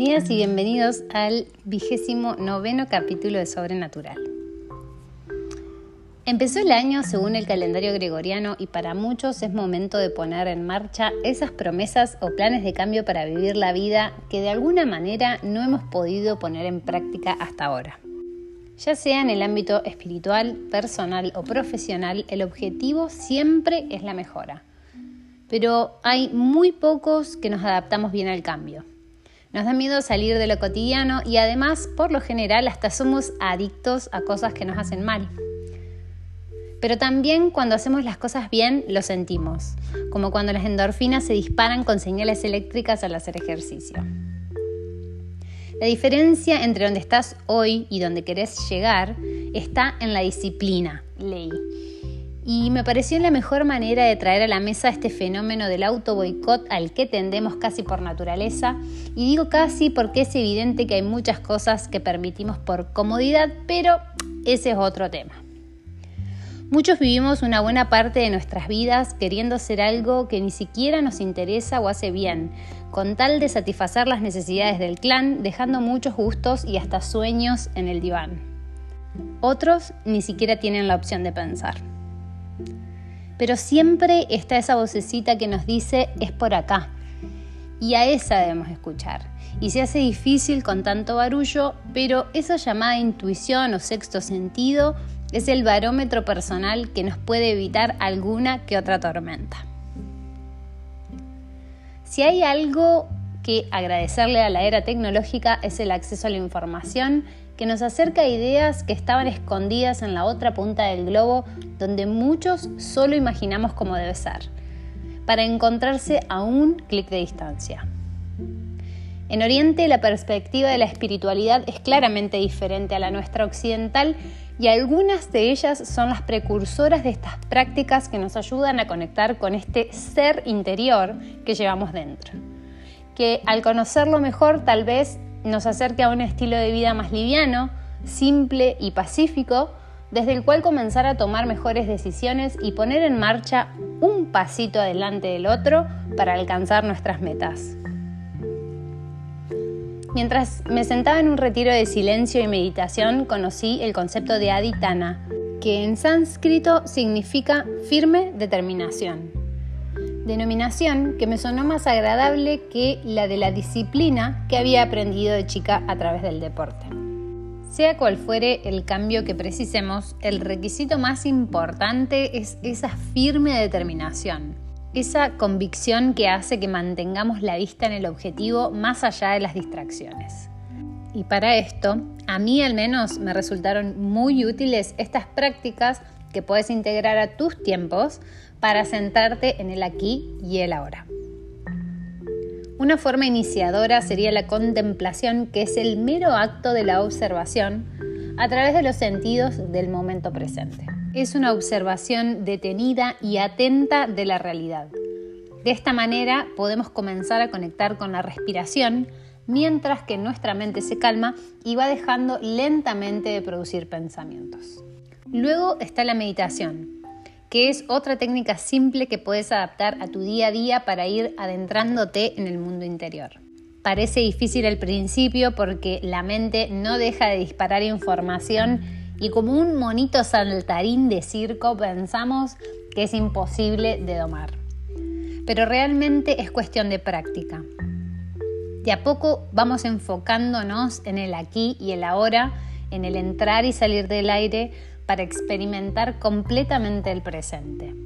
Bienvenidas y bienvenidos al vigésimo noveno capítulo de Sobrenatural. Empezó el año según el calendario gregoriano y para muchos es momento de poner en marcha esas promesas o planes de cambio para vivir la vida que de alguna manera no hemos podido poner en práctica hasta ahora. Ya sea en el ámbito espiritual, personal o profesional, el objetivo siempre es la mejora. Pero hay muy pocos que nos adaptamos bien al cambio. Nos da miedo salir de lo cotidiano y además, por lo general, hasta somos adictos a cosas que nos hacen mal. Pero también cuando hacemos las cosas bien lo sentimos, como cuando las endorfinas se disparan con señales eléctricas al hacer ejercicio. La diferencia entre donde estás hoy y donde querés llegar está en la disciplina, ley y me pareció la mejor manera de traer a la mesa este fenómeno del auto boicot al que tendemos casi por naturaleza. Y digo casi porque es evidente que hay muchas cosas que permitimos por comodidad, pero ese es otro tema. Muchos vivimos una buena parte de nuestras vidas queriendo hacer algo que ni siquiera nos interesa o hace bien, con tal de satisfacer las necesidades del clan, dejando muchos gustos y hasta sueños en el diván. Otros ni siquiera tienen la opción de pensar pero siempre está esa vocecita que nos dice es por acá. Y a esa debemos escuchar. Y se hace difícil con tanto barullo, pero esa llamada intuición o sexto sentido es el barómetro personal que nos puede evitar alguna que otra tormenta. Si hay algo que agradecerle a la era tecnológica es el acceso a la información que nos acerca a ideas que estaban escondidas en la otra punta del globo donde muchos solo imaginamos cómo debe ser, para encontrarse a un clic de distancia. En Oriente la perspectiva de la espiritualidad es claramente diferente a la nuestra occidental y algunas de ellas son las precursoras de estas prácticas que nos ayudan a conectar con este ser interior que llevamos dentro. Que al conocerlo mejor tal vez nos acerque a un estilo de vida más liviano, simple y pacífico, desde el cual comenzar a tomar mejores decisiones y poner en marcha un pasito adelante del otro para alcanzar nuestras metas. Mientras me sentaba en un retiro de silencio y meditación, conocí el concepto de aditana, que en sánscrito significa firme determinación denominación que me sonó más agradable que la de la disciplina que había aprendido de chica a través del deporte. Sea cual fuere el cambio que precisemos, el requisito más importante es esa firme determinación, esa convicción que hace que mantengamos la vista en el objetivo más allá de las distracciones. Y para esto, a mí al menos me resultaron muy útiles estas prácticas que puedes integrar a tus tiempos para centrarte en el aquí y el ahora. Una forma iniciadora sería la contemplación, que es el mero acto de la observación a través de los sentidos del momento presente. Es una observación detenida y atenta de la realidad. De esta manera podemos comenzar a conectar con la respiración mientras que nuestra mente se calma y va dejando lentamente de producir pensamientos. Luego está la meditación, que es otra técnica simple que puedes adaptar a tu día a día para ir adentrándote en el mundo interior. Parece difícil al principio porque la mente no deja de disparar información y como un monito saltarín de circo pensamos que es imposible de domar. Pero realmente es cuestión de práctica. De a poco vamos enfocándonos en el aquí y el ahora, en el entrar y salir del aire, para experimentar completamente el presente.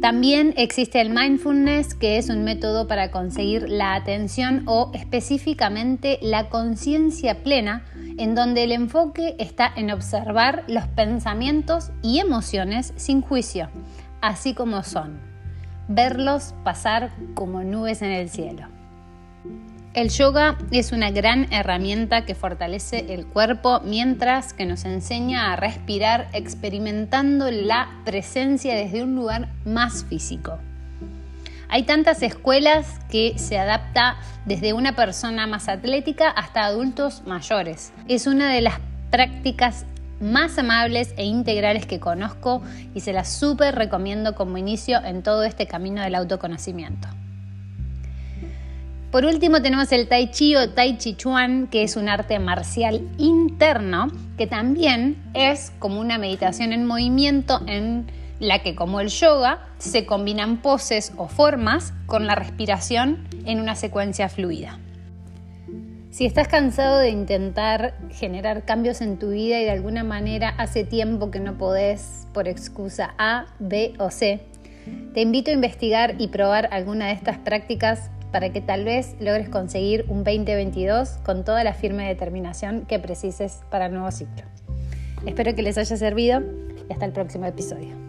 También existe el mindfulness, que es un método para conseguir la atención o específicamente la conciencia plena, en donde el enfoque está en observar los pensamientos y emociones sin juicio, así como son, verlos pasar como nubes en el cielo. El yoga es una gran herramienta que fortalece el cuerpo mientras que nos enseña a respirar experimentando la presencia desde un lugar más físico. Hay tantas escuelas que se adapta desde una persona más atlética hasta adultos mayores. Es una de las prácticas más amables e integrales que conozco y se las súper recomiendo como inicio en todo este camino del autoconocimiento. Por último tenemos el Tai Chi o Tai Chi Chuan, que es un arte marcial interno, que también es como una meditación en movimiento en la que como el yoga se combinan poses o formas con la respiración en una secuencia fluida. Si estás cansado de intentar generar cambios en tu vida y de alguna manera hace tiempo que no podés por excusa A, B o C, te invito a investigar y probar alguna de estas prácticas para que tal vez logres conseguir un 2022 con toda la firme determinación que precises para el nuevo ciclo. Espero que les haya servido y hasta el próximo episodio.